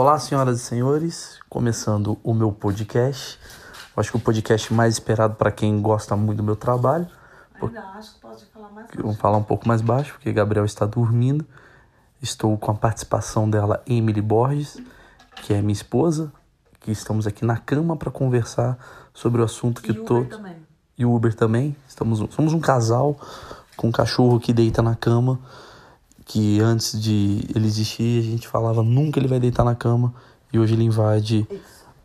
Olá, senhoras e senhores, começando o meu podcast. Eu acho que o podcast mais esperado para quem gosta muito do meu trabalho. Ainda acho que pode falar mais Eu vou falar um pouco mais baixo, porque Gabriel está dormindo. Estou com a participação dela, Emily Borges, que é minha esposa, que estamos aqui na cama para conversar sobre o assunto que E Uber também. E o Uber também. Estamos, somos um casal com um cachorro que deita na cama. Que antes de ele existir, a gente falava nunca ele vai deitar na cama. E hoje ele invade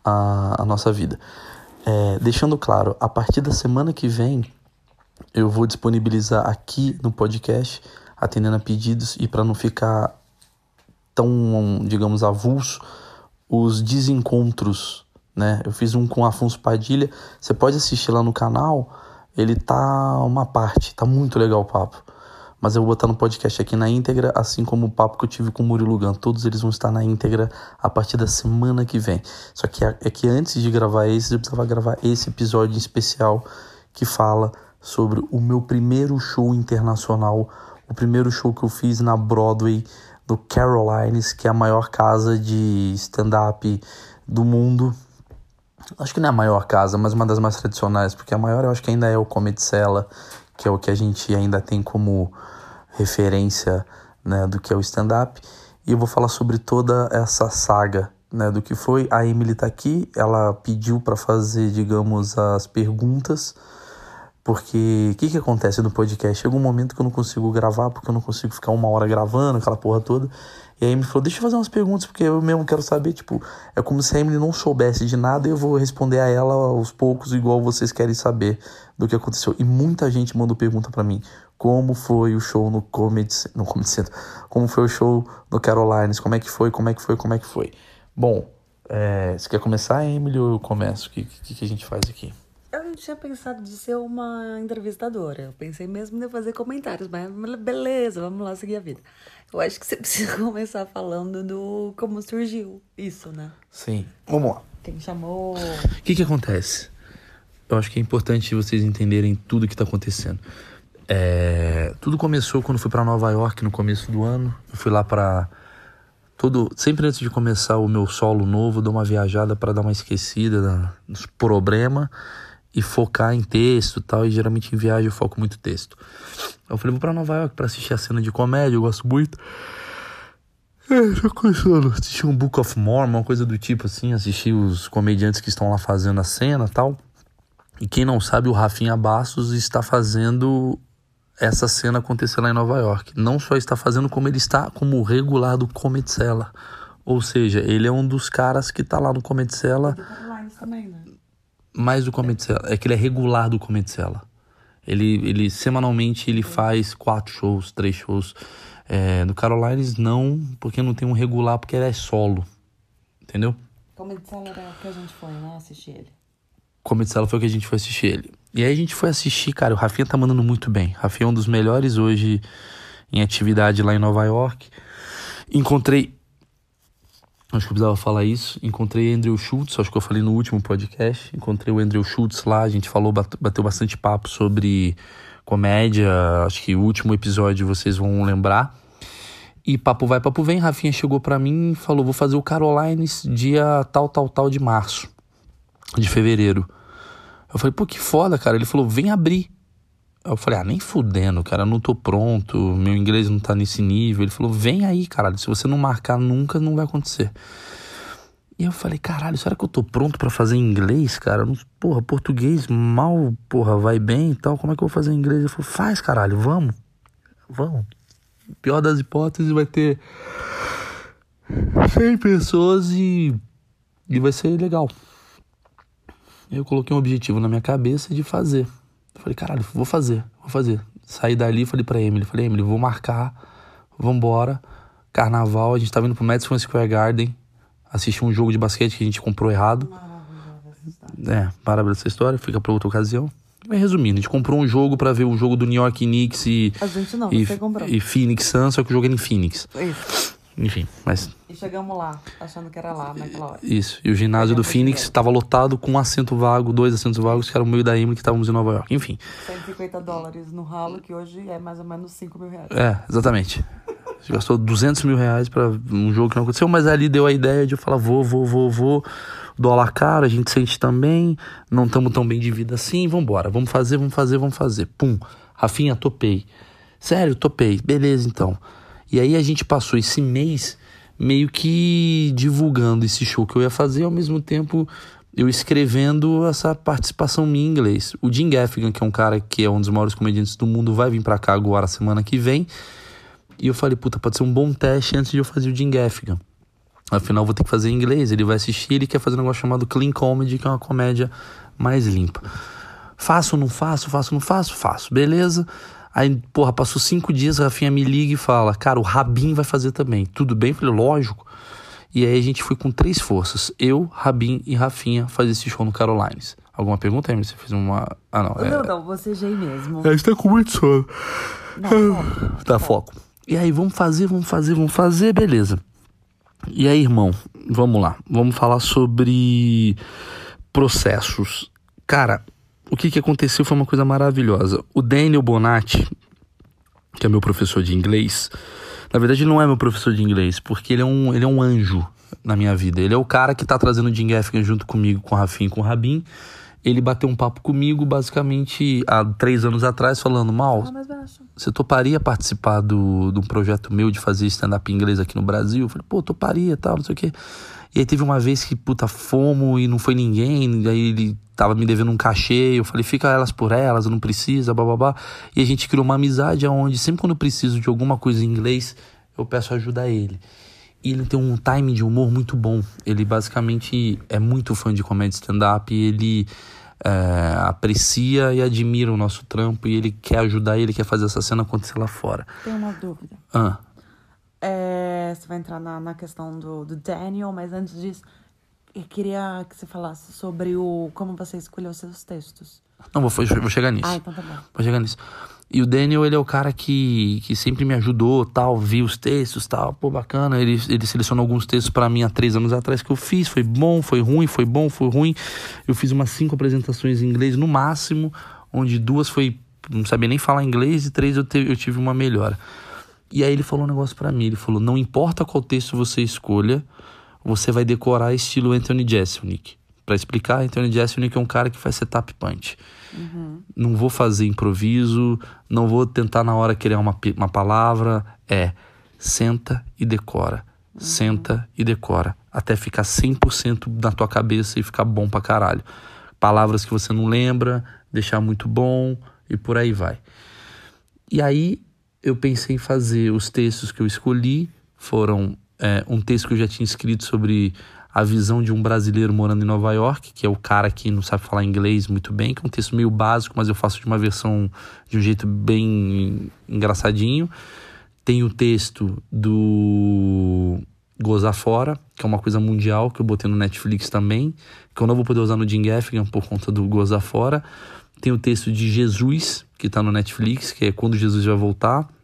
a, a nossa vida. É, deixando claro, a partir da semana que vem, eu vou disponibilizar aqui no podcast, atendendo a pedidos e para não ficar tão, digamos, avulso, os desencontros, né? Eu fiz um com Afonso Padilha, você pode assistir lá no canal, ele tá uma parte, tá muito legal o papo. Mas eu vou botar no podcast aqui na íntegra, assim como o papo que eu tive com o Murilo Gun. Todos eles vão estar na íntegra a partir da semana que vem. Só que é que antes de gravar esses, eu precisava gravar esse episódio especial que fala sobre o meu primeiro show internacional, o primeiro show que eu fiz na Broadway do Carolines, que é a maior casa de stand-up do mundo. Acho que não é a maior casa, mas uma das mais tradicionais, porque a maior eu acho que ainda é o Comedy Cellar, que é o que a gente ainda tem como referência né, do que é o stand-up. E eu vou falar sobre toda essa saga né, do que foi. A Emily tá aqui, ela pediu para fazer, digamos, as perguntas, porque o que, que acontece no podcast? Chega um momento que eu não consigo gravar, porque eu não consigo ficar uma hora gravando, aquela porra toda. E a Emily falou: Deixa eu fazer umas perguntas, porque eu mesmo quero saber. Tipo, é como se a Emily não soubesse de nada e eu vou responder a ela aos poucos, igual vocês querem saber do que aconteceu. E muita gente mandou pergunta para mim: Como foi o show no Comedy, no Comedy Center? Como foi o show no Carolines? Como é que foi? Como é que foi? Como é que foi? Bom, é, você quer começar, Emily, ou eu começo? O que, que, que a gente faz aqui? Eu não tinha pensado de ser uma entrevistadora. Eu pensei mesmo em fazer comentários, mas beleza, vamos lá seguir a vida. Eu acho que você precisa começar falando do como surgiu isso, né? Sim. Vamos lá. Quem chamou. O que, que acontece? Eu acho que é importante vocês entenderem tudo que está acontecendo. É, tudo começou quando fui para Nova York no começo do ano. Eu fui lá para todo sempre antes de começar o meu solo novo, dou uma viajada para dar uma esquecida na, nos problemas e focar em texto, tal. E geralmente em viagem eu foco muito texto. Eu falei vou para Nova York para assistir a cena de comédia, eu gosto muito. É, já começando. Assistir um Book of Mormon, uma coisa do tipo assim, assistir os comediantes que estão lá fazendo a cena tal. E quem não sabe, o Rafinha Bastos está fazendo essa cena acontecer lá em Nova York. Não só está fazendo, como ele está como regular do Comedy Cellar. Ou seja, ele é um dos caras que está lá no Comedy Cellar, Carolines também, né? mais do Comedy Cellar. É que ele é regular do Comedy Cellar. Ele, ele semanalmente ele faz quatro shows, três shows. É, do Carolines não, porque não tem um regular, porque ele é solo. Entendeu? Como de sala era que a gente foi, né? Assistir ele. Comedy Cellar foi que a gente foi assistir ele. E aí a gente foi assistir, cara, o Rafinha tá mandando muito bem. Rafinha é um dos melhores hoje em atividade lá em Nova York. Encontrei. Acho que eu precisava falar isso. Encontrei Andrew Schultz, acho que eu falei no último podcast. Encontrei o Andrew Schultz lá, a gente falou, bate- bateu bastante papo sobre comédia. Acho que o último episódio vocês vão lembrar. E papo vai, papo vem. Rafinha chegou pra mim e falou: vou fazer o Carolines dia tal, tal, tal de março, de fevereiro. Eu falei, pô, que foda, cara. Ele falou, vem abrir. Eu falei, ah, nem fudendo, cara, não tô pronto, meu inglês não tá nesse nível. Ele falou, vem aí, caralho, se você não marcar nunca, não vai acontecer. E eu falei, caralho, será que eu tô pronto pra fazer inglês, cara? Porra, português mal, porra, vai bem e tal, como é que eu vou fazer inglês? Ele falou, faz, caralho, vamos, vamos. Pior das hipóteses, vai ter 100 pessoas e, e vai ser legal. Eu coloquei um objetivo na minha cabeça de fazer. Eu falei, caralho, vou fazer, vou fazer. Saí dali e falei pra Emily, falei, Emily, vou marcar, vambora. Carnaval, a gente tá vindo pro Madison Square Garden assistir um jogo de basquete que a gente comprou errado. É, maravilhosa essa história, fica pra outra ocasião. Mas resumindo, a gente comprou um jogo pra ver o jogo do New York Knicks e, A gente não, e, você comprou. e Phoenix Suns, só que o jogo era em Phoenix. Isso. Enfim, mas E chegamos lá, achando que era lá naquela hora. Isso. E o ginásio do Phoenix estava lotado com um assento vago, dois assentos vagos, que era o meio da Emily que estávamos em Nova York. Enfim. 150 dólares no ralo, que hoje é mais ou menos 5 mil reais. É, exatamente. Você gastou 200 mil reais pra um jogo que não aconteceu, mas ali deu a ideia de eu falar: vou, vou, vou, vou. Dólar caro, a gente sente também. Não estamos tão bem de vida assim. Vambora, vamos fazer, vamos fazer, vamos fazer. Pum. Rafinha, topei. Sério, topei. Beleza, então. E aí a gente passou esse mês meio que divulgando esse show que eu ia fazer, ao mesmo tempo eu escrevendo essa participação minha em inglês. O Jim Gaffigan, que é um cara que é um dos maiores comediantes do mundo, vai vir para cá agora semana que vem. E eu falei, puta, pode ser um bom teste antes de eu fazer o Jim Gaffigan. Afinal, vou ter que fazer em inglês. Ele vai assistir, ele quer fazer um negócio chamado Clean Comedy, que é uma comédia mais limpa. Faço, não faço, faço, não faço, faço. Beleza. Aí, porra, passou cinco dias, a Rafinha me liga e fala, cara, o Rabin vai fazer também. Tudo bem? Eu falei, lógico. E aí a gente foi com três forças. Eu, Rabin e Rafinha fazer esse show no Carolines. Alguma pergunta, Emily? Você fez uma... Ah, não. É... Não, não, você já mesmo. É, você tá com muito sono. Não, foco. Tá, foco. E aí, vamos fazer, vamos fazer, vamos fazer, beleza. E aí, irmão, vamos lá. Vamos falar sobre processos. Cara, o que, que aconteceu foi uma coisa maravilhosa. O Daniel Bonatti, que é meu professor de inglês, na verdade ele não é meu professor de inglês, porque ele é um, ele é um anjo na minha vida. Ele é o cara que tá trazendo o Jim Gaffigan junto comigo, com o Rafinha e com o Rabin. Ele bateu um papo comigo, basicamente, há três anos atrás, falando, Mal, você toparia participar do, de um projeto meu de fazer stand-up inglês aqui no Brasil? Eu falei, pô, toparia, tal, não sei o quê. E aí teve uma vez que, puta, fomo e não foi ninguém, e aí ele tava me devendo um cachê, eu falei, fica elas por elas, não precisa, bababá. E a gente criou uma amizade onde sempre quando eu preciso de alguma coisa em inglês, eu peço ajuda a ele. E ele tem um time de humor muito bom. Ele basicamente é muito fã de comédia stand-up e ele é, aprecia e admira o nosso trampo e ele quer ajudar, ele quer fazer essa cena acontecer lá fora. Tem uma dúvida. Ah. É, você vai entrar na, na questão do, do Daniel, mas antes disso, eu queria que você falasse sobre o como você escolheu seus textos. Não, vou, vou chegar nisso. Ah, então tá bom. Vou chegar nisso. E o Daniel, ele é o cara que, que sempre me ajudou, tal, vi os textos, tal, pô, bacana. Ele, ele selecionou alguns textos para mim há três anos atrás que eu fiz. Foi bom, foi ruim, foi bom, foi ruim. Eu fiz umas cinco apresentações em inglês no máximo, onde duas foi, não sabia nem falar inglês, e três eu, te, eu tive uma melhora. E aí ele falou um negócio para mim, ele falou, não importa qual texto você escolha, você vai decorar estilo Anthony Jeselnik. Para explicar, Anthony Jeselnik é um cara que faz setup punch. Uhum. Não vou fazer improviso, não vou tentar na hora criar uma, uma palavra. É, senta e decora. Uhum. Senta e decora. Até ficar 100% na tua cabeça e ficar bom pra caralho. Palavras que você não lembra, deixar muito bom e por aí vai. E aí eu pensei em fazer os textos que eu escolhi. Foram é, um texto que eu já tinha escrito sobre a visão de um brasileiro morando em Nova York, que é o cara que não sabe falar inglês muito bem, que é um texto meio básico, mas eu faço de uma versão de um jeito bem engraçadinho. Tem o texto do Gozar Fora, que é uma coisa mundial, que eu botei no Netflix também, que eu não vou poder usar no Jim Gaffigan por conta do Gozar Fora. Tem o texto de Jesus, que está no Netflix, que é Quando Jesus vai voltar.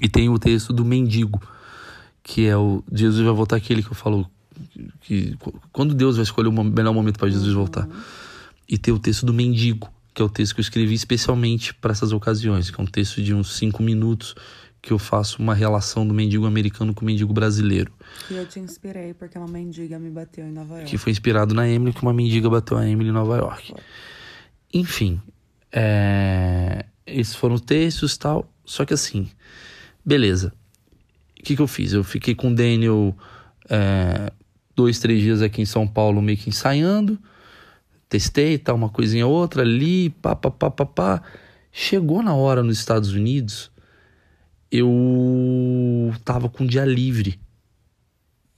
E tem o texto do Mendigo, que é o Jesus vai voltar aquele que eu falo que quando Deus vai escolher o melhor momento para Jesus voltar. E ter o texto do mendigo, que é o texto que eu escrevi especialmente para essas ocasiões, que é um texto de uns cinco minutos que eu faço uma relação do mendigo americano com o mendigo brasileiro. E eu te inspirei porque uma mendiga me bateu em Nova York. Que foi inspirado na Emily, que uma mendiga bateu a Emily em Nova York. Foi. Enfim, é... esses foram os textos tal. Só que assim, beleza. O que, que eu fiz? Eu fiquei com o Daniel é, dois, três dias aqui em São Paulo meio que ensaiando. Testei, tá, uma coisinha outra ali, pá, pá, pá, pá, pá. Chegou na hora nos Estados Unidos, eu tava com dia livre.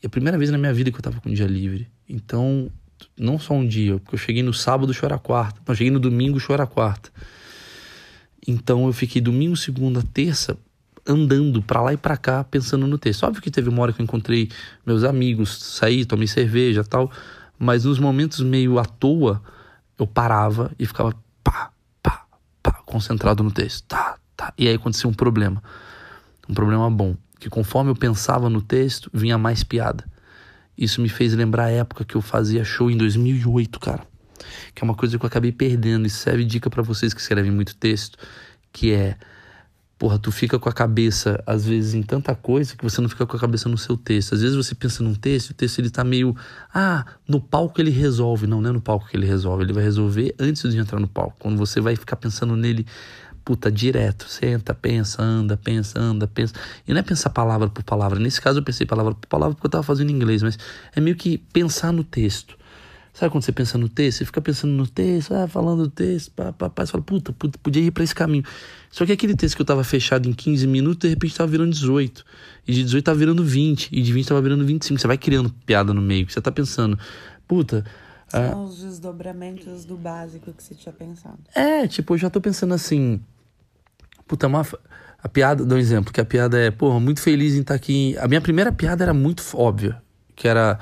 É a primeira vez na minha vida que eu tava com dia livre. Então, não só um dia, porque eu cheguei no sábado, chora quarta. Não, cheguei no domingo, chora quarta. Então eu fiquei domingo, segunda, terça andando para lá e para cá pensando no texto. Óbvio que teve uma hora que eu encontrei meus amigos, saí, tomei cerveja tal, mas nos momentos meio à toa, eu parava e ficava pá, pá, pá, concentrado no texto. Tá, tá. E aí acontecia um problema. Um problema bom, que conforme eu pensava no texto, vinha mais piada. Isso me fez lembrar a época que eu fazia show em 2008, cara. Que é uma coisa que eu acabei perdendo. Isso serve dica para vocês que escrevem muito texto, que é porra, tu fica com a cabeça, às vezes, em tanta coisa que você não fica com a cabeça no seu texto. Às vezes você pensa num texto, o texto ele tá meio, ah, no palco ele resolve. Não, não é no palco que ele resolve, ele vai resolver antes de entrar no palco. Quando você vai ficar pensando nele, puta, direto. Senta, pensa, anda, pensa, anda, pensa. E não é pensar palavra por palavra. Nesse caso eu pensei palavra por palavra porque eu tava fazendo inglês, mas é meio que pensar no texto. Sabe quando você pensa no texto? Você fica pensando no texto, ah, falando do texto, pá, pá, pá, você fala, puta, puta, podia ir para esse caminho. Só que aquele texto que eu tava fechado em 15 minutos, de repente tava virando 18. E de 18 tava virando 20. E de 20 tava virando 25. Você vai criando piada no meio, você tá pensando, puta. São ah, os desdobramentos do básico que você tinha pensado. É, tipo, eu já tô pensando assim. Puta, uma. A piada, dá um exemplo, que a piada é, porra, muito feliz em estar tá aqui. A minha primeira piada era muito óbvia, que era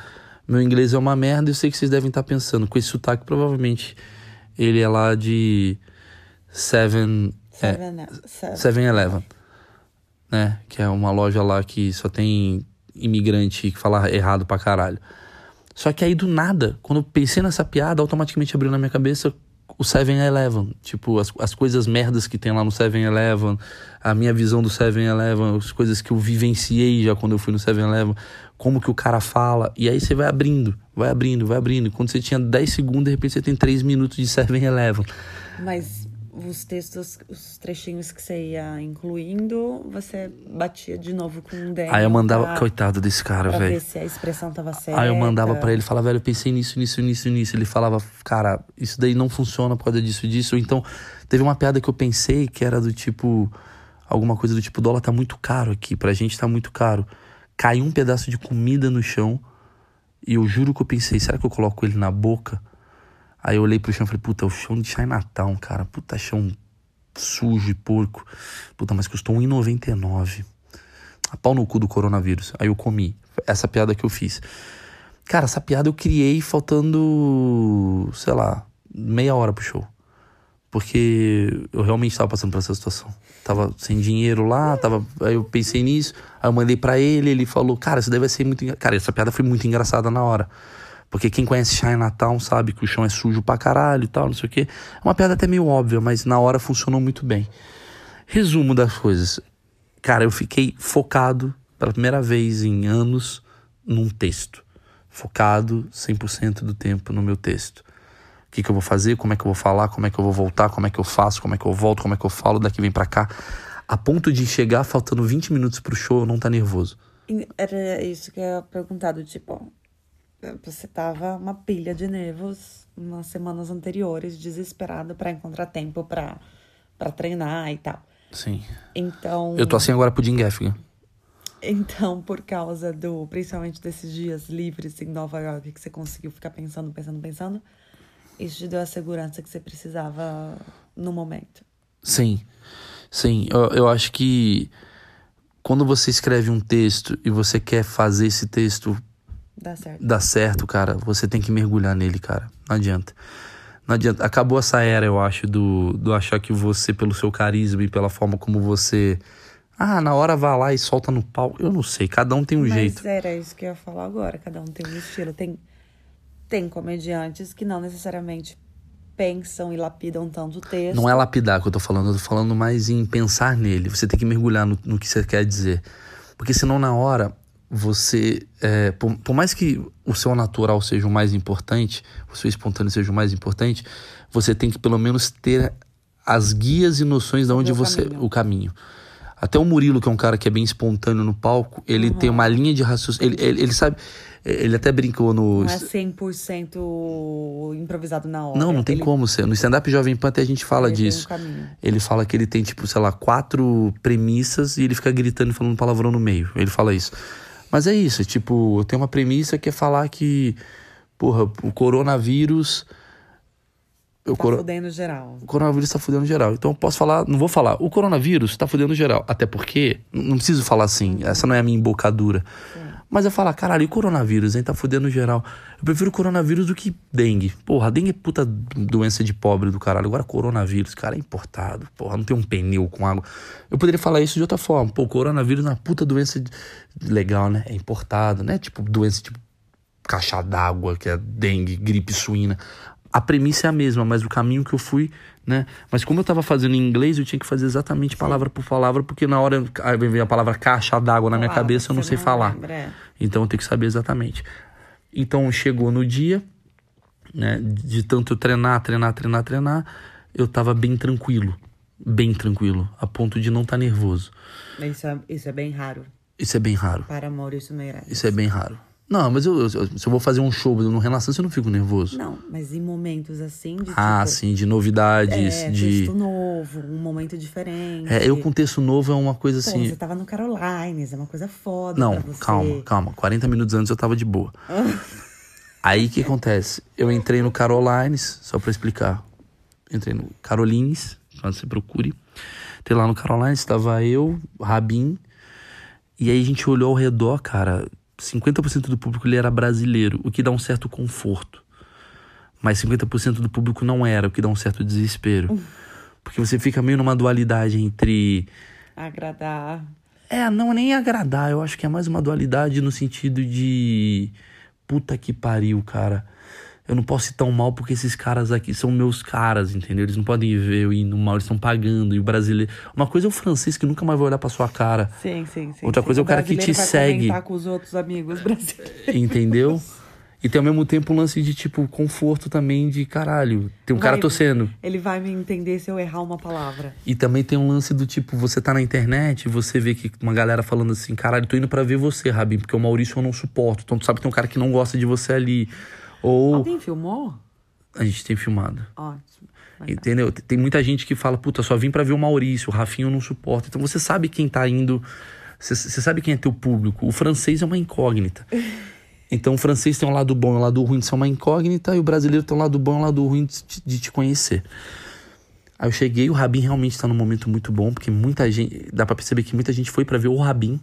meu inglês é uma merda, eu sei que vocês devem estar pensando. Com esse sotaque, provavelmente ele é lá de Seven... Seven é, Eleven. Né? Que é uma loja lá que só tem imigrante que fala errado pra caralho. Só que aí do nada, quando eu pensei nessa piada, automaticamente abriu na minha cabeça o 7-Eleven. Tipo, as, as coisas merdas que tem lá no 7-Eleven, a minha visão do 7-Eleven, as coisas que eu vivenciei já quando eu fui no 7-Eleven, como que o cara fala. E aí você vai abrindo, vai abrindo, vai abrindo. Quando você tinha 10 segundos, de repente você tem 3 minutos de 7-Eleven. Mas os textos, os trechinhos que você ia incluindo, você batia de novo com um Aí eu mandava, pra, coitado desse cara, velho. ver se a expressão tava certa. Aí eu mandava para ele, falava, velho, eu pensei nisso, nisso, nisso, nisso. Ele falava, cara, isso daí não funciona por causa disso, disso. Então, teve uma piada que eu pensei que era do tipo, alguma coisa do tipo, o dólar tá muito caro aqui, pra gente tá muito caro. Caiu um pedaço de comida no chão e eu juro que eu pensei, será que eu coloco ele na boca? Aí eu olhei pro chão e falei, puta, é o chão de Chinatown, cara. Puta, chão sujo e porco. Puta, mas custou R$1,99. A pau no cu do coronavírus. Aí eu comi. Essa piada que eu fiz. Cara, essa piada eu criei faltando, sei lá, meia hora pro show. Porque eu realmente estava passando por essa situação. Tava sem dinheiro lá, tava. Aí eu pensei nisso, aí eu mandei para ele, ele falou, cara, isso deve ser muito. Cara, essa piada foi muito engraçada na hora. Porque quem conhece Chinatown sabe que o chão é sujo pra caralho e tal, não sei o quê. É uma piada até meio óbvia, mas na hora funcionou muito bem. Resumo das coisas. Cara, eu fiquei focado pela primeira vez em anos num texto. Focado 100% do tempo no meu texto. O que, que eu vou fazer, como é que eu vou falar, como é que eu vou voltar, como é que eu faço, como é que eu volto, como é que eu falo, daqui vem para cá. A ponto de chegar faltando 20 minutos pro show, eu não tá nervoso. Era isso que eu ia perguntar, do tipo, você tava uma pilha de nervos nas semanas anteriores, desesperado para encontrar tempo para para treinar e tal. Sim. Então. Eu tô assim agora pro Jim Gaffigan. Então, por causa do, principalmente desses dias livres em Nova York, que você conseguiu ficar pensando, pensando, pensando, isso te deu a segurança que você precisava no momento. Sim, sim. Eu, eu acho que quando você escreve um texto e você quer fazer esse texto Dá certo. Dá certo, cara. Você tem que mergulhar nele, cara. Não adianta. Não adianta. Acabou essa era, eu acho, do, do achar que você, pelo seu carisma e pela forma como você. Ah, na hora vá lá e solta no pau. Eu não sei, cada um tem um Mas jeito. Mas era isso que eu ia falar agora. Cada um tem um estilo. Tem, tem comediantes que não necessariamente pensam e lapidam tanto o texto. Não é lapidar que eu tô falando, eu tô falando mais em pensar nele. Você tem que mergulhar no, no que você quer dizer. Porque senão, na hora, você, é, por, por, mais que o seu natural seja o mais importante, o seu espontâneo seja o mais importante, você tem que pelo menos ter as guias e noções de onde você. Caminho. o caminho. Até o Murilo, que é um cara que é bem espontâneo no palco, ele uhum. tem uma linha de raciocínio. Ele, ele, ele, sabe. Ele até brincou no. Não é 100% improvisado na hora. Não, não tem ele... como ser. No stand-up Jovem Pan até a gente fala ele disso. Um ele fala que ele tem, tipo, sei lá, quatro premissas e ele fica gritando e falando palavrão no meio. Ele fala isso. Mas é isso, tipo, eu tenho uma premissa que é falar que, porra, o coronavírus. Tá o coro... fudendo geral. O coronavírus tá fudendo geral. Então eu posso falar, não vou falar, o coronavírus tá fudendo geral. Até porque, não preciso falar assim, essa não é a minha embocadura. Mas eu falar, caralho, e coronavírus, hein? Tá fudendo geral. Eu prefiro coronavírus do que dengue. Porra, dengue é puta doença de pobre do caralho. Agora coronavírus, cara, é importado. Porra, não tem um pneu com água. Eu poderia falar isso de outra forma. Pô, coronavírus é uma puta doença de... legal, né? É importado, né? Tipo, doença tipo caixa d'água, que é dengue, gripe suína. a premissa é a mesma, mas o caminho que eu fui, né? Mas como eu tava fazendo em inglês, eu tinha que fazer exatamente palavra por palavra, porque na hora aí vem a palavra caixa d'água na minha Palavra cabeça, eu não sei não falar. lembra, é. Então eu tenho que saber exatamente. Então chegou no dia, né? De tanto eu treinar, treinar, treinar, treinar, eu tava bem tranquilo. Bem tranquilo, a ponto de não estar nervoso. Isso é, isso é bem raro Isso é bem raro. para Maurício Meirelles. Isso é bem raro. Não, mas eu, eu- se eu vou fazer um show no Renaissance, eu não fico nervoso. Não, mas em momentos assim, de ah, tipo, sim, de novidades, é, de. texto novo, um momento diferente. É, eu com texto novo é uma coisa Pô, assim. você tava no Carolines, é uma coisa foda Não, calma, calma. 40 minutos antes eu tava de boa. Aí o que acontece? Eu entrei no Carolines, só pra explicar. Entrei no Carolines, quando você procure. Entrei lá no Carolines, estava eu, Rabin. E aí a gente olhou ao redor, cara. 50% do público ele era brasileiro, o que dá um certo conforto. Mas 50% do público não era, o que dá um certo desespero. Porque você fica meio numa dualidade entre Agradar. é, não nem agradar, eu acho que é mais uma dualidade no sentido de. Puta que pariu, cara. Eu não posso ir tão mal porque esses caras aqui são meus caras, entendeu? Eles não podem ver eu indo mal, eles estão pagando. E o brasileiro. Uma coisa é o francês que nunca mais vai olhar pra sua cara, Sim, sim, sim. Outra sim. coisa é o cara que te segue. com os outros amigos brasileiros. entendeu? E tem ao mesmo tempo um lance de, tipo, conforto também de caralho. Tem um cara Vai- torcendo. Ele vai me entender se eu errar uma palavra. E também tem um lance do tipo, você tá na internet e você vê que uma galera falando assim, caralho, tô indo pra ver você, Rabin, porque o Maurício eu não suporto. Então tu sabe que tem um cara que não gosta de você ali. Ou Alguém filmou? a gente tem filmado. Ótimo. Legal. Entendeu? Tem muita gente que fala, puta, só vim pra ver o Maurício, o Rafinho eu não suporto. Então você sabe quem tá indo, você você sabe quem é teu público. O francês é uma incógnita. Então o francês tem um lado bom e um lado ruim de ser uma incógnita, e o brasileiro tem um lado bom e um lado ruim de, te- de te conhecer. Aí eu cheguei, o Rabin realmente tá num momento muito bom, porque muita gente. Dá pra perceber que muita gente foi pra ver o Rabin.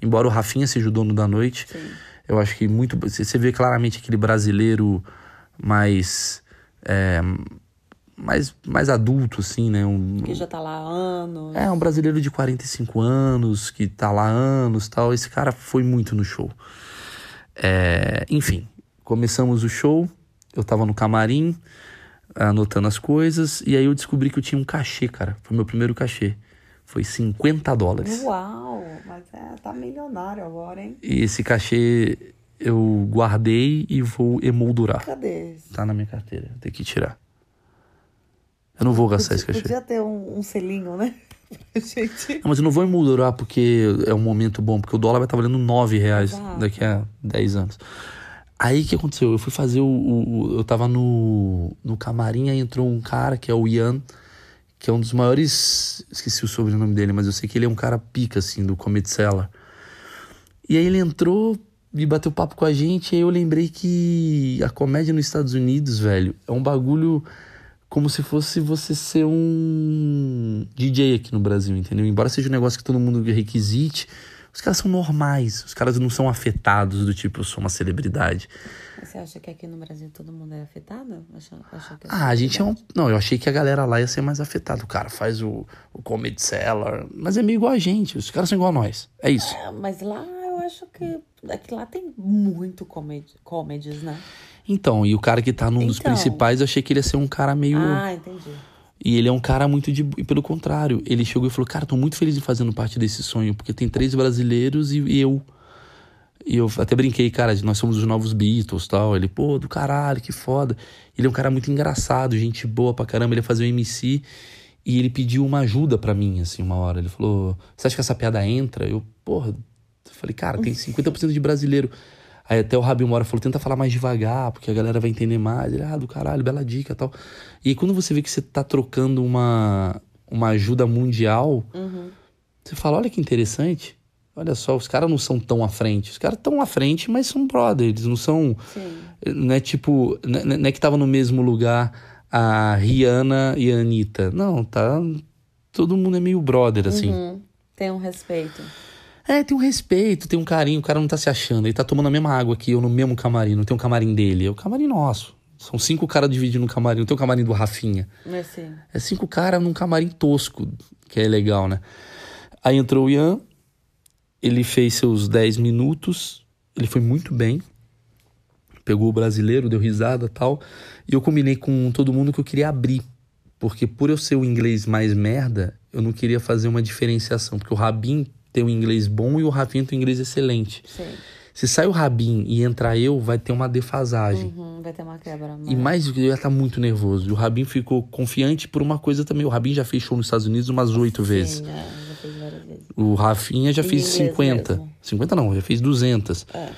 Embora o Rafinha seja o dono da noite. Eu acho que muito. Você vê claramente aquele brasileiro mais. é, mais, mais adulto, assim, né? Um, Que já tá lá há anos. é, um brasileiro de 45 anos, que tá lá há anos tal. Esse cara foi muito no show. É, enfim, começamos o show, eu tava no camarim, anotando as coisas, e aí eu descobri que eu tinha um cachê, cara. Foi meu primeiro cachê. Foi 50 dólares. Uau, mas é, tá milionário agora, hein? E esse cachê eu guardei e vou emoldurar. Cadê? Tá na minha carteira, tem que tirar. Eu não vou gastar esse cachê. Podia ter um, um selinho, né? Gente. Não, mas eu não vou emoldurar porque é um momento bom, porque o dólar vai estar valendo 9 reais Exato. daqui a 10 anos. Aí o que aconteceu? Eu fui fazer o. o- o- eu tava no, no camarim, aí entrou um cara que é o Ian, que é um dos maiores. Esqueci o sobrenome dele, mas eu sei que ele é um cara pica, assim, do Comedy Cellar. E aí ele entrou e bateu papo com a gente, e aí eu lembrei que a comédia nos Estados Unidos, velho, é um bagulho como se fosse você ser um DJ aqui no Brasil, entendeu? Embora seja um negócio que todo mundo requisite, os caras são normais, os caras não são afetados do tipo, eu sou uma celebridade. Você acha que aqui no Brasil todo mundo é afetado? Que Ah, a gente é um. Não, eu achei que a galera lá ia ser mais afetada. O cara faz o, o Comedy Cellar, mas é meio igual a gente, os caras são igual a nós. É isso. É, mas lá eu acho que. Aqui lá tem muito comedy, comedies, né? Então, e o cara que tá num dos Então. principais, eu achei que ele ia ser um cara meio. Ah, entendi. E ele é um cara muito de. E pelo contrário, ele chegou e falou: Cara, tô muito feliz de fazendo parte desse sonho, porque tem três brasileiros e, e eu. E eu até brinquei, cara, nós somos os novos Beatles tal. Ele, pô, do caralho, que foda. Ele é um cara muito engraçado, gente boa pra caramba. Ele ia fazer o MC e ele pediu uma ajuda pra mim, assim, uma hora. Ele falou: Você acha que essa piada entra? Eu, porra. Eu falei, cara, tem 50% de brasileiro. Aí até o Rabi uma hora falou, tenta falar mais devagar, porque a galera vai entender mais. Ele, ah, do caralho, bela dica tal. E aí quando você vê que você tá trocando uma, uma ajuda mundial, você fala, olha que interessante. Olha só, os caras não são tão à frente. Os caras estão à frente, mas são brother. Eles não são. Sim. Não é tipo. Não é não é que tava no mesmo lugar a Rihanna e a Anitta. Não, tá. Todo mundo é meio brother, assim. Uhum. Tem um respeito. É, tem um respeito, tem um carinho, o cara não tá se achando. Ele tá tomando a mesma água que eu no mesmo camarim, não tem um camarim dele, é o camarim nosso. São cinco caras dividindo um camarim, não tem o camarim do Rafinha. Assim. É cinco caras num camarim tosco, que é legal, né? Aí entrou o Ian, ele fez seus 10 minutos, ele foi muito bem. pegou o brasileiro, deu risada tal. E eu combinei com todo mundo que eu queria abrir. Porque por eu ser o inglês mais merda, eu não queria fazer uma diferenciação. Porque o Rabin tem um inglês bom e o Rafinha tem um inglês excelente. Sim. Se sai o Rabin e entrar eu, vai ter uma defasagem. Uhum, vai ter uma quebra. E mais do que eu ia estar muito nervoso. E o Rabin ficou confiante por uma coisa também. O Rabin já fez show nos Estados Unidos umas oito vezes. É, já fez várias vezes. O Rafinha já Em fez inglês 50. mesmo. 50 não, já fez 200. É,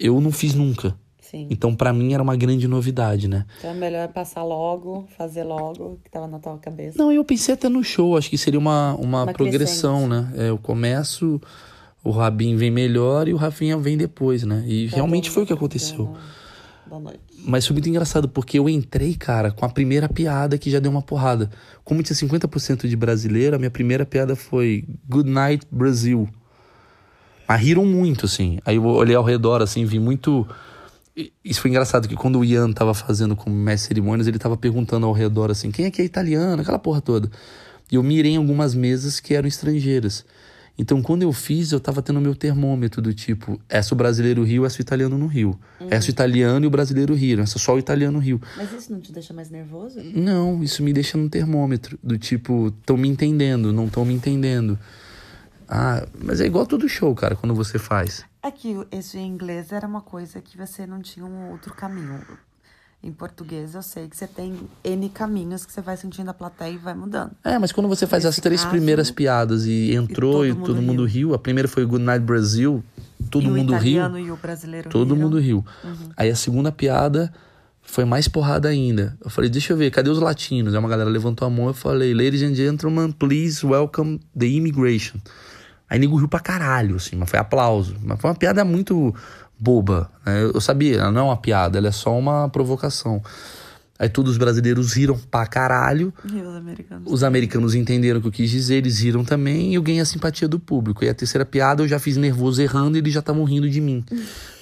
Eu não fiz nunca. Sim. Então pra mim era uma grande novidade, né? Então é melhor passar logo, fazer logo, que tava na tua cabeça. Não, eu pensei até no show, acho que seria uma, uma, Uma progressão, né? É, eu começo, o Rabin vem melhor e o Rafinha vem depois, né? E Tá realmente foi o que tá aconteceu. Boa noite. Mas foi muito engraçado, porque eu entrei, cara, com a primeira piada que já deu uma porrada. Como tinha 50% de brasileiro, a minha primeira piada foi Good Night Brasil. Mas riram muito, assim. Aí eu olhei ao redor, assim, vi muito. Isso foi engraçado, que quando o Ian tava fazendo como mestre de cerimônias, ele tava perguntando ao redor, assim, quem aqui é italiano, aquela porra toda. E eu mirei em algumas mesas que eram estrangeiras. Então, quando eu fiz, eu tava tendo meu termômetro do tipo, essa o brasileiro riu, essa o italiano não riu. Essa o italiano e o brasileiro riram, essa só o italiano riu. Mas isso não te deixa mais nervoso? Não, isso me deixa no termômetro, do tipo, estão me entendendo, não estão me entendendo. Ah, mas é igual todo show, cara, quando você faz. É que esse inglês era uma coisa que você não tinha um outro caminho. Em português, eu sei que você tem N caminhos que você vai sentindo a plateia e vai mudando. É, mas quando você faz Nesse as três caso, primeiras piadas e entrou e todo todo, mundo mundo riu. a primeira foi Good Night Brasil, todo e mundo o riu. italiano e o brasileiro Todo riram. mundo riu. Aí a segunda piada foi mais porrada ainda. Eu falei, deixa eu ver, cadê os latinos? Aí uma galera levantou a mão e eu falei, ladies and gentlemen, please welcome the immigration. Aí nego riu pra caralho, assim, mas foi aplauso. Mas foi uma piada muito boba. né? Eu sabia, ela não é uma piada, ela é só uma provocação. Aí todos os brasileiros riram pra caralho. E os americanos. Os americanos entenderam o que eu quis dizer, eles riram também e eu ganhei a simpatia do público. E a terceira piada eu já fiz nervoso errando e eles já estavam rindo de mim.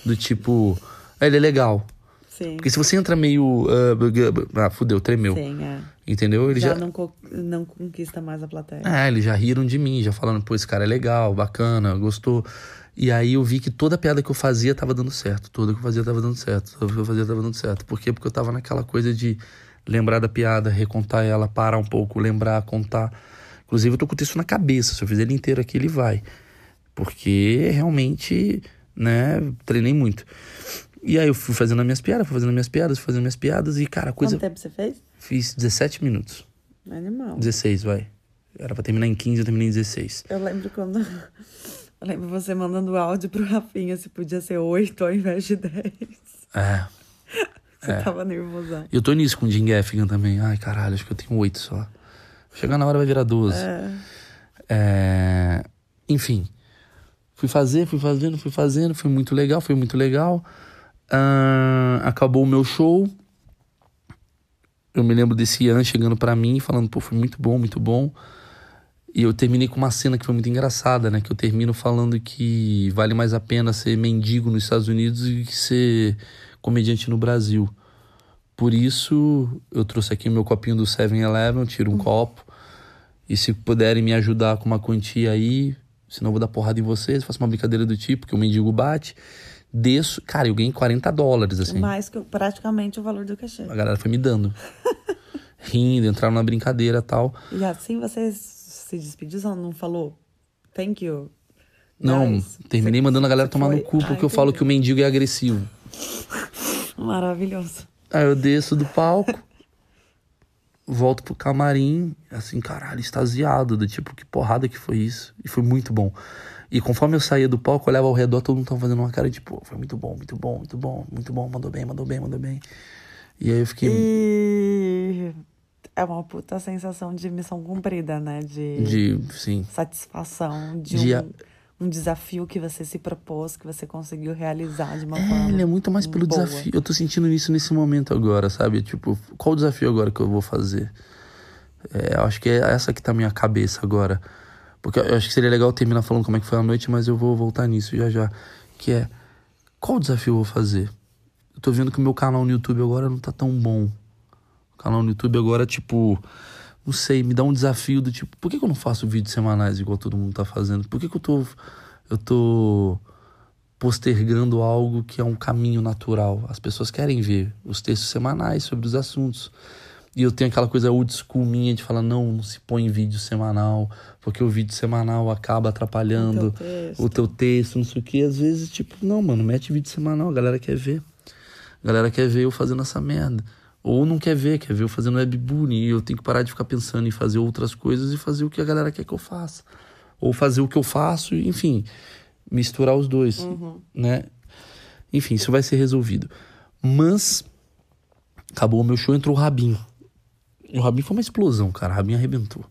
Do tipo, "Ah, ele é legal. Sim. Porque se você entra meio. ah, bug- ah, fudeu, tremeu. Sim, é. Entendeu? Eles Já, já. Não, co- não conquista mais a plateia. É, eles já riram de mim, já falando, pô, esse cara é legal, bacana, gostou. E aí eu vi que toda piada que eu fazia tava dando certo. Toda que eu fazia tava dando certo. Toda que eu fazia tava dando certo. Por quê? Porque eu tava naquela coisa de lembrar da piada, recontar ela, parar um pouco, lembrar, contar. Inclusive eu tô com o texto na cabeça. Se eu fizer ele inteiro aqui, ele vai. Porque realmente, né, treinei muito. E aí eu fui fazendo as minhas piadas, fui fazendo as minhas piadas, fui fazendo as minhas piadas e, cara, a coisa. Quanto tempo você fez? Fiz 17 minutos. Animal. 16, vai. Era pra terminar em 15, eu terminei em 16. Eu lembro quando. Eu lembro você mandando áudio pro Rafinha se podia ser 8 ao invés de 10. É. Você tava nervosão. Eu tô nisso com o Jim Gaffigan também. Ai, caralho, acho que eu tenho 8 só. Chegar na hora vai virar 12. É. É, Enfim. Fui fazer, fui fazendo, fui fazendo. Foi muito legal, foi muito legal. Ah, acabou o meu show. Eu me lembro desse Ian chegando pra mim e falando, pô, foi muito bom, muito bom. E eu terminei com uma cena que foi muito engraçada, né? Que eu termino falando que vale mais a pena ser mendigo nos Estados Unidos do que ser comediante no Brasil. Por isso, eu trouxe aqui o meu copinho do 7-Eleven, eu tiro um copo. E se puderem me ajudar com uma quantia aí, senão eu vou dar porrada em vocês, faço uma brincadeira do tipo, que o mendigo bate. Desço. Cara, eu ganhei 40 dólares, assim. Mais que praticamente o valor do cachê. A galera foi me dando. Rindo, entraram na brincadeira e tal. E assim você se despediu, não falou thank you? Não, guys? terminei mandando a galera tomar no foi- cu, porque Ah, eu falo que o mendigo é agressivo. Maravilhoso. Aí eu desço do palco, volto pro camarim, assim, caralho, extasiado, do tipo, que porrada que foi isso. E foi muito bom. E conforme eu saía do palco, eu olhava ao redor, todo mundo tava fazendo uma cara de, pô, foi muito bom, muito bom, muito bom, muito bom, mandou bem, mandou bem, mandou bem. E aí eu fiquei E é uma puta sensação de missão cumprida, né? De, de, sim, satisfação, de, De um, a- um desafio que você se propôs, que você conseguiu realizar de uma É, forma. ele é muito mais pelo boa. desafio. Eu tô sentindo isso nesse momento agora, sabe? Tipo, qual o desafio agora que eu vou fazer? É, eu acho que é essa que tá minha cabeça agora. Porque eu acho que seria legal terminar falando como é que foi a noite, mas eu vou voltar nisso já já. Que é, qual o desafio eu vou fazer? Eu tô vendo que o meu canal no YouTube agora não tá tão bom. O canal no YouTube agora, tipo, não sei, me dá um desafio do tipo, por que, que eu não faço vídeos semanais igual todo mundo tá fazendo? Por que, que eu tô. Eu tô postergando algo que é um caminho natural. As pessoas querem ver os textos semanais sobre os assuntos. E eu tenho aquela coisa old school minha de falar, não, não se põe vídeo semanal, porque o vídeo semanal acaba atrapalhando O teu texto. o teu texto, não sei o que. Às vezes, tipo, não, mano, mete vídeo semanal, a galera quer ver. A galera quer ver eu fazendo essa merda. Ou não quer ver, quer ver eu fazendo webbullying. E eu tenho que parar de ficar pensando em fazer outras coisas e fazer o que a galera quer que eu faça. Ou fazer o que eu faço, enfim, misturar os dois, né? Enfim, isso vai ser resolvido. Mas acabou o meu show, entrou o Rabinho. E o Rabinho foi uma explosão, cara. O Rabinho arrebentou.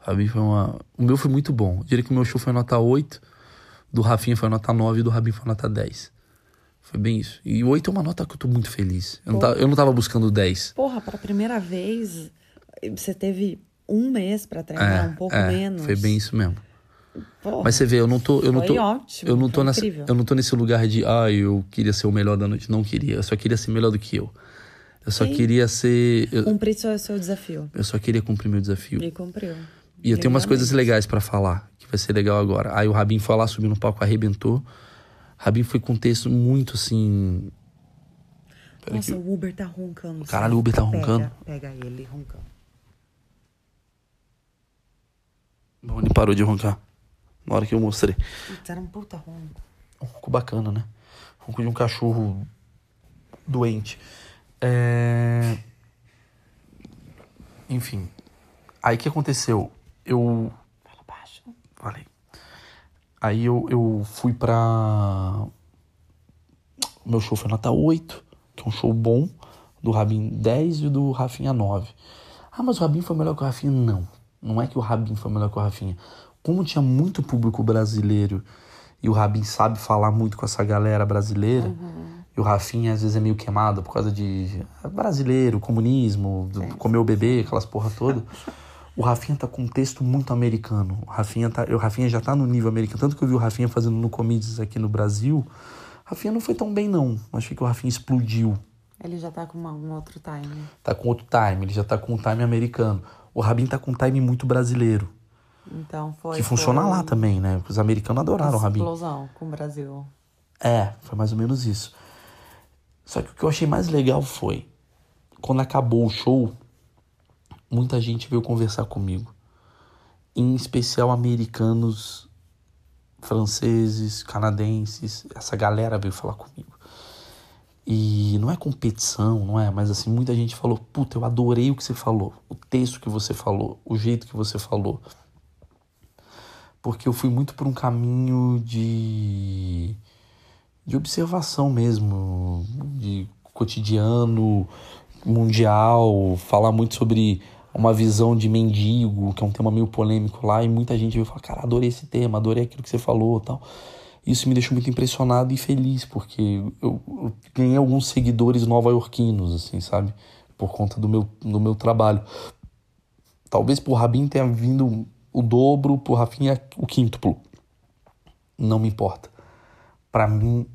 O Rabinho foi uma. O meu foi muito bom. Eu diria que o meu show foi nota 8, do Rafinha foi nota 9 e do Rabinho foi nota 10. Foi bem isso. E 8 é uma nota que eu tô muito feliz. Eu não, tava, eu não tava buscando 10. Porra, pra primeira vez, você teve um mês pra treinar, um pouco é, menos. Foi bem isso mesmo. Porra, Mas você vê, eu não tô. Eu não tô, ótimo, eu não tô nessa, incrível. eu não tô nesse lugar de, ah, eu queria ser o melhor da noite. Não queria. Eu só queria ser melhor do que eu. Eu só Sim. queria ser. Eu, Cumprir seu, seu desafio. eu só queria cumprir meu desafio. E cumpriu. E eu tenho umas coisas legais pra falar, que vai ser legal agora. Aí o Rabin foi lá, subiu no palco, arrebentou. Rabin foi com um texto muito assim. Peraí Nossa, que- o Uber tá roncando. Caralho, o Uber tá Pega- roncando? Pega ele roncando. Bom, ele parou de roncar. Na hora que eu mostrei. Putz, era um puta ronco. Um ronco bacana, né? Ronco de um cachorro doente. É... Enfim. Aí o que aconteceu? Eu. Fala baixo. Falei. Aí eu, eu fui pra. O meu show foi nota 8, que é um show bom. Do Rabin 10 e do Rafinha 9. Ah, mas o Rabin foi melhor que o Rafinha? Não. Não é que o Rabin foi melhor que o Rafinha. Como tinha muito público brasileiro e o Rabin sabe falar muito com essa galera brasileira, e o Rafinha às vezes é meio queimado por causa de brasileiro, comunismo, do, comer o bebê, aquelas porra toda. O Rafinha tá com um texto muito americano. O Rafinha, tá, o Rafinha já tá no nível americano. Tanto que eu vi o Rafinha fazendo no Comedies aqui no Brasil. O Rafinha não foi tão bem, não. Achei que o Rafinha explodiu. Ele já tá com uma- um outro time. Tá com outro time, ele já tá com um time americano. O Rabin tá com um time muito brasileiro. Então foi. que funciona foi lá também, né? Os americanos adoraram o Rabin. Explosão com o Brasil. É, foi mais ou menos isso. Só que o que eu achei mais legal foi, quando acabou o show, muita gente veio conversar comigo. Em especial americanos, franceses, canadenses, essa galera veio falar comigo. E não é competição, não é? Mas assim, muita gente falou: Puta, eu adorei o que você falou, o texto que você falou, o jeito que você falou. Porque eu fui muito por um caminho de de observação mesmo, de cotidiano, mundial, falar muito sobre uma visão de mendigo, que é um tema meio polêmico lá, e muita gente veio falar, cara, adorei esse tema, adorei aquilo que você falou tal. Isso me deixou muito impressionado e feliz, porque eu, eu ganhei alguns seguidores nova-iorquinos, assim, sabe? Por conta do meu, do meu trabalho. Talvez por Rabin tenha vindo o dobro, por Rafinha o quíntuplo. Não me importa. Pra mim,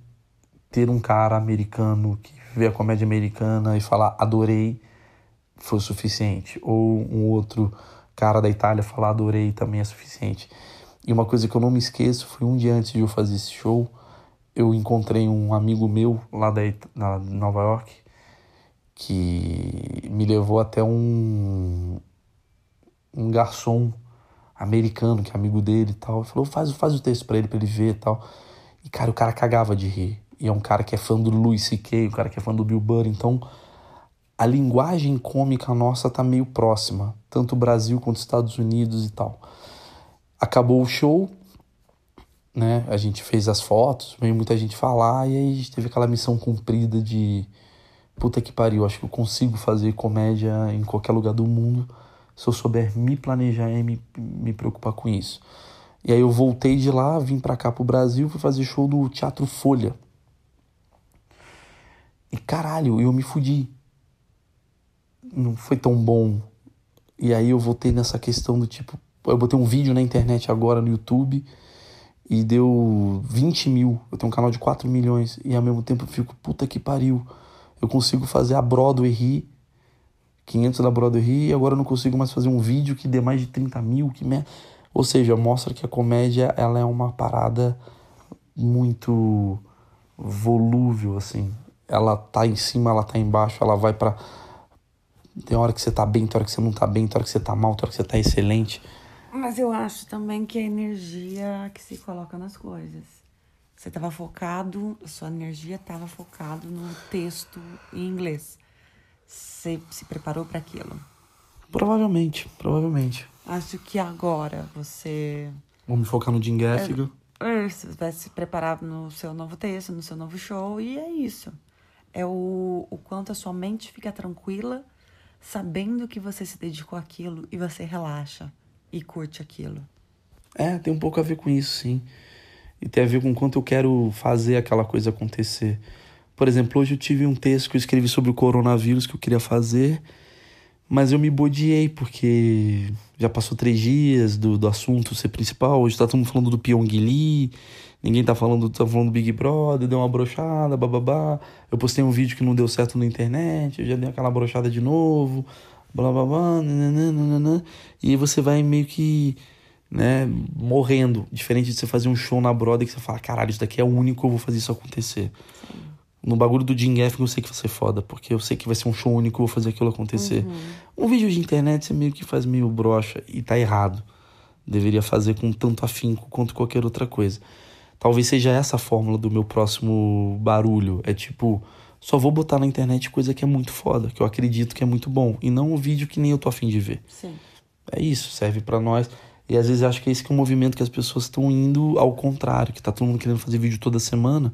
ter um cara americano que vê a comédia americana e falar adorei foi o suficiente. Ou um outro cara da Itália falar adorei também é suficiente. E uma coisa que eu não me esqueço foi um dia antes de eu fazer esse show, eu encontrei um amigo meu lá da It- na Nova York que me levou até um um garçom americano que é amigo dele e tal, falou faz faz o texto pra ele pra ele ver e tal. E cara, o cara cagava de rir. E é um cara que é fã do Louis C.K., um cara que é fã do Bill Burr, então a linguagem cômica nossa tá meio próxima, tanto o Brasil quanto os Estados Unidos e tal. Acabou o show, né? A gente fez as fotos, veio muita gente falar e aí a gente teve aquela missão cumprida de puta que pariu, acho que eu consigo fazer comédia em qualquer lugar do mundo se eu souber me planejar e me, me preocupar com isso. E aí eu voltei de lá, vim pra cá pro Brasil, fui fazer show do Teatro Folha. E caralho, eu me fudi. Não foi tão bom. E aí eu voltei nessa questão do tipo, eu botei um vídeo na internet agora no YouTube e deu 20 mil. Eu tenho um canal de 4 milhões e ao mesmo tempo eu fico, puta que pariu. Eu consigo fazer a Broadway rir, 500 da Broadway rir e agora eu não consigo mais fazer um vídeo que dê mais de 30 mil. Que mer... Ou seja, mostra que a comédia ela é uma parada muito volúvel, assim. Ela tá em cima, ela tá embaixo, ela vai para Tem hora que você tá bem, tem hora que você não tá bem, tem hora que você tá mal, tem hora que você tá excelente. Mas eu acho também que é a energia que se coloca nas coisas. Você estava focado, sua energia estava focado no texto em inglês. Você se preparou para aquilo? Provavelmente, provavelmente. Acho que agora você. Vamos focar no Jim Gaffigan. É, você vai se preparar no seu novo texto, no seu novo show, e é isso. É o, o quanto a sua mente fica tranquila, sabendo que você se dedicou àquilo e você relaxa e curte aquilo. É, tem um pouco a ver com isso, sim. E tem a ver com quanto eu quero fazer aquela coisa acontecer. Por exemplo, hoje eu tive um texto que eu escrevi sobre o coronavírus que eu queria fazer, mas eu me bodiei porque já passou três dias do, do assunto ser principal. Hoje tá todo mundo falando do Pyongyi, ninguém tá falando, tá falando do Big Brother, deu uma brochada, bababá. Eu postei um vídeo que não deu certo na internet, eu já dei aquela brochada de novo blá blá blá, nananana, e aí você vai meio que, né, morrendo. Diferente de você fazer um show na Broadway que você fala, caralho, isso daqui é o único, eu vou fazer isso acontecer. Sim. No bagulho do Jim Gaffigan eu sei que vai ser foda, porque eu sei que vai ser um show único, eu vou fazer aquilo acontecer. Uhum. Um vídeo de internet você meio que faz meio brocha e tá errado. Deveria fazer com tanto afinco quanto qualquer outra coisa. Talvez seja essa a fórmula do meu próximo barulho. É tipo, só vou botar na internet coisa que é muito foda, que eu acredito que é muito bom, e não um vídeo que nem eu tô afim de ver. Sim. É isso, serve para nós. E às vezes acho que é esse que é um movimento que as pessoas estão indo ao contrário, que tá todo mundo querendo fazer vídeo toda semana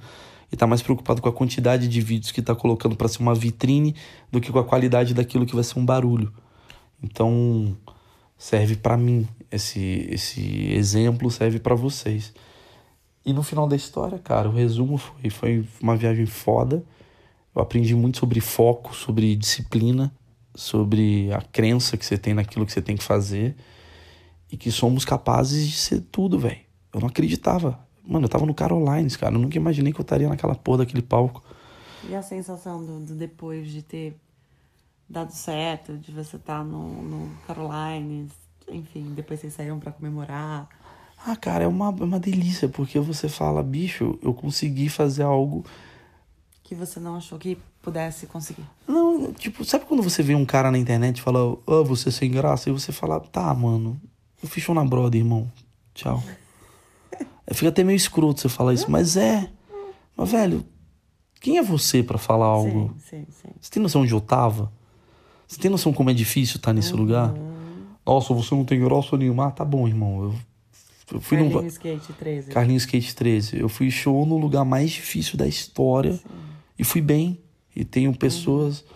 e tá mais preocupado com a quantidade de vídeos que tá colocando para ser uma vitrine do que com a qualidade daquilo que vai ser um barulho. Então, serve para mim esse esse exemplo, serve para vocês. E no final da história, cara, o resumo foi foi uma viagem foda eu aprendi muito sobre foco, sobre disciplina, sobre a crença que você tem naquilo que você tem que fazer e que somos capazes de ser tudo, velho. Eu não acreditava. Mano, eu tava no Carolines, cara. Eu nunca imaginei que eu estaria naquela porra daquele palco. E a sensação do, do depois de ter dado certo, de você estar tá no, no Carolines, enfim, depois vocês saíram para comemorar. Ah, cara, é uma, é uma delícia, porque você fala, bicho, eu consegui fazer algo que você não achou que pudesse conseguir? Não, tipo, sabe quando você vê um cara na internet e fala, ah, oh, você é sem graça, e você fala, tá, mano, eu fiz show na brother, irmão. Tchau. Fica até meio escroto você falar isso, mas é. Mas, velho, quem é você para falar algo? Sim, sim, sim. Você tem noção onde eu tava? Você tem noção como é difícil estar nesse uhum. lugar? Nossa, você não tem graça nenhuma. Ah, tá bom, irmão. Eu, eu fui Carlinhos no... Skate 13. Carlinhos Skate 13. Eu fui show no lugar mais difícil da história. Sim e fui bem e tenho pessoas. Uhum.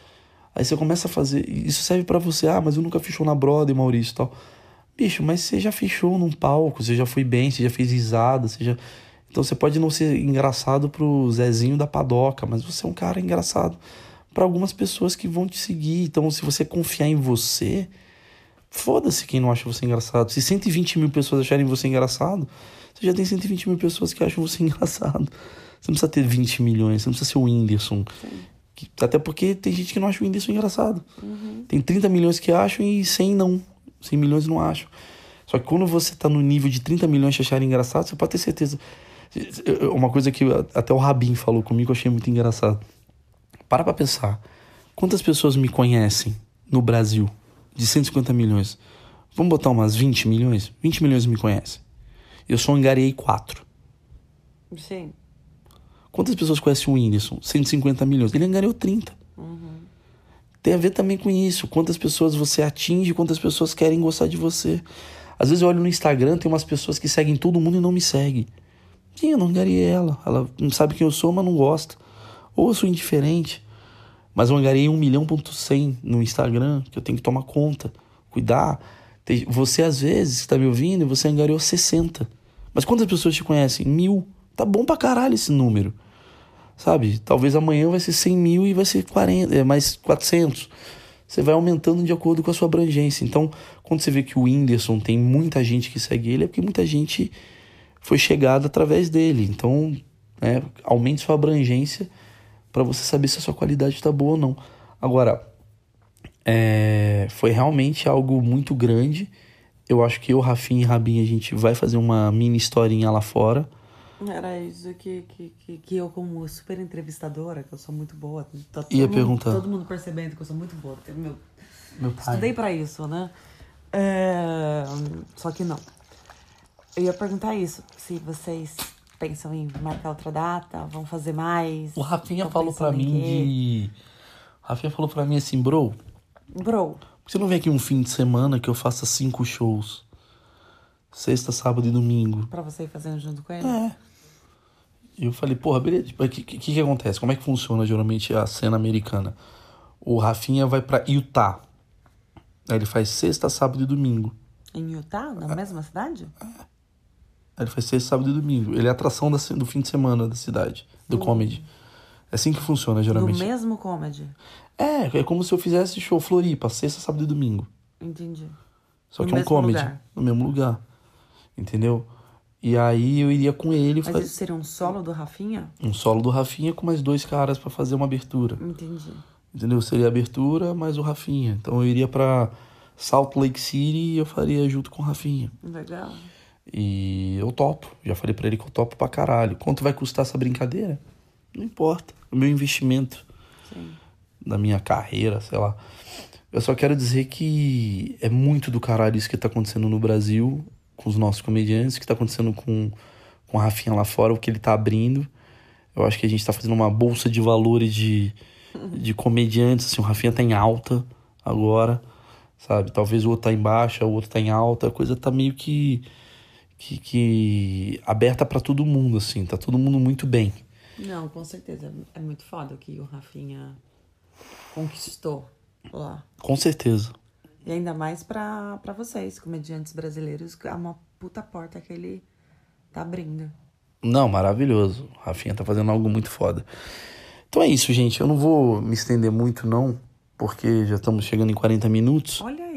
Aí você começa a fazer. Isso serve para você. Ah, mas eu nunca fechou na Broadway, Maurício e tal. Bicho, mas você já fechou num palco, você já foi bem, você já fez risada, você já. Então você pode não ser engraçado pro Zezinho da Padoca, mas você é um cara engraçado para algumas pessoas que vão te seguir. Então, se você confiar em você, foda-se quem não acha você engraçado. Se 120 mil pessoas acharem você engraçado, você já tem 120 mil pessoas que acham você engraçado. Você não precisa ter 20 milhões, você não precisa ser o Whindersson. Que, até porque tem gente que não acha o Whindersson engraçado. Uhum. Tem 30 milhões que acham e 100 não. 100 milhões não acham. Só que quando você tá no nível de 30 milhões de acharem engraçado, você pode ter certeza. Uma coisa que até o Rabin falou comigo, eu achei muito engraçado. Para pra pensar. Quantas pessoas me conhecem no Brasil? De 150 milhões. Vamos botar umas 20 milhões? 20 milhões me conhecem. Eu só angariei 4. Sim. Quantas pessoas conhecem o Whindersson? 150 milhões. Ele ganhou 30. Uhum. Tem a ver também com isso. Quantas pessoas você atinge, quantas pessoas querem gostar de você. Às vezes eu olho no Instagram, tem umas pessoas que seguem todo mundo e não me seguem. Sim, eu não angariei ela. Ela não sabe quem eu sou, mas não gosta. Ou eu sou indiferente. Mas eu angariei 1 milhão ponto 100 no Instagram, que eu tenho que tomar conta, cuidar. Você, às vezes, está me ouvindo, você angariou 60. Mas quantas pessoas te conhecem? Mil. Tá bom pra caralho esse número. Sabe? Talvez amanhã vai ser 100 mil e vai ser 40, é, mais 400. Você vai aumentando de acordo com a sua abrangência. Então, quando você vê que o Whindersson tem muita gente que segue ele, é porque muita gente foi chegada através dele. Então, né, aumente sua abrangência para você saber se a sua qualidade está boa ou não. Agora, é, foi realmente algo muito grande. Eu acho que eu, Rafinha e Rabinha, a gente vai fazer uma mini historinha lá fora Era isso que, que, que, que eu, como super entrevistadora, que eu sou muito boa, tá todo Ia mundo- perguntar. todo mundo percebendo que eu sou muito boa. porque Meu, Meu pai. estudei pra isso, né? É, Só que não. Eu ia perguntar isso, se vocês pensam em marcar outra data, vão fazer mais. O Rafinha falou em mim de. O Rafinha falou pra mim assim, bro, Bro, por você não vem aqui um fim de semana que eu faça cinco shows? Sexta, sábado e domingo. pra você ir fazendo junto com ele? É. E eu falei, porra, beleza. O que, que, que acontece? Como é que funciona geralmente a cena americana? O Rafinha vai pra Utah. Aí ele faz sexta, sábado e domingo. Em Utah, na mesma cidade? Aí ele faz sexta, sábado e domingo. Ele é a atração da, do fim de semana da cidade, do comedy. É assim que funciona geralmente. mesmo comedy. É, é como se eu fizesse show Floripa, sexta, sábado e domingo. Entendi. Só No que é um comedy. lugar. No mesmo lugar. Entendeu? E aí eu iria com ele Mas fazer isso seria um solo do Rafinha? um solo do Rafinha com mais dois caras pra fazer uma abertura. Entendi. Entendeu? Seria a abertura mais o Rafinha. Então eu iria pra Salt Lake City e eu faria junto com o Rafinha. Legal. E eu topo. Já falei pra ele que eu topo pra caralho. Quanto vai custar essa brincadeira? Não importa. O meu investimento Sim. da minha carreira, sei lá. Eu só quero dizer que é muito do caralho isso que tá acontecendo no Brasil com os nossos comediantes, que tá acontecendo com, com a Rafinha lá fora, o que ele tá abrindo. Eu acho que a gente tá fazendo uma bolsa de valores de, de comediantes, assim, o Rafinha tá em alta agora, sabe? Talvez o outro tá em baixa, o outro tá em alta, a coisa tá meio que que, que aberta pra todo mundo, assim, tá todo mundo muito bem. Não, com certeza. É muito foda o que o Rafinha conquistou lá. Com certeza. E ainda mais pra, pra vocês, comediantes brasileiros, é uma puta porta que ele tá abrindo. Não, maravilhoso. O Rafinha tá fazendo algo muito foda. Então é isso, gente. Eu não vou me estender muito, não, porque já estamos chegando em 40 minutos. Olha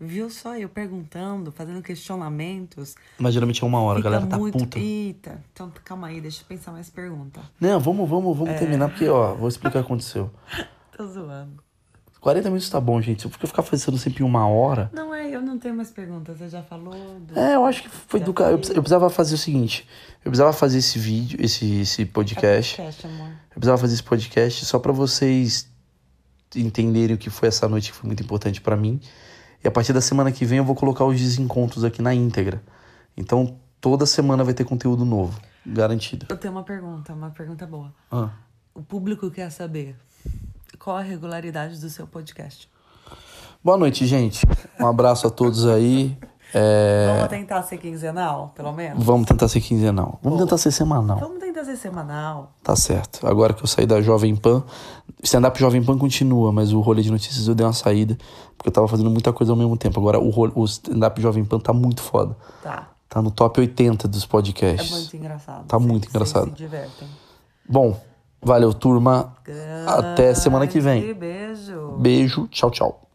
viu só eu perguntando, fazendo questionamentos. Mas geralmente é uma hora, a galera tá muito. puta. Eita, então calma aí, deixa eu pensar mais pergunta. Não, vamos, vamos, vamos É. terminar, porque, ó, vou explicar o que aconteceu. Tô zoando. 40 minutos tá bom, gente. Se eu ficar fazendo sempre uma hora. Não é, eu não tenho mais perguntas. Você já falou do. É, eu acho que foi Já do cara. Eu, eu precisava fazer o seguinte: eu precisava fazer esse vídeo, esse, esse podcast. podcast, amor. Eu precisava fazer esse podcast só pra vocês entenderem o que foi essa noite que foi muito importante pra mim. E a partir da semana que vem eu vou colocar os desencontros aqui na íntegra. Então toda semana vai ter conteúdo novo, garantido. Eu tenho uma pergunta, uma pergunta boa. Ah, O público quer saber qual a regularidade do seu podcast. Boa noite, gente. Um abraço a todos aí. É, Vamos tentar ser quinzenal, pelo menos? Vamos tentar ser quinzenal. Vamos tentar ser semanal. Vamos tentar ser semanal. Tá certo. Agora que eu saí da Jovem Pan, stand-up Jovem Pan continua, mas o rolê de notícias eu dei uma saída, porque eu tava fazendo muita coisa ao mesmo tempo. Agora o, o stand-up Jovem Pan tá muito foda. Tá. Tá no top 80 dos É podcasts. muito engraçado. Tá muito engraçado. se divertem. Bom, valeu, turma. Até semana que vem. Beijo. Beijo, tchau, tchau.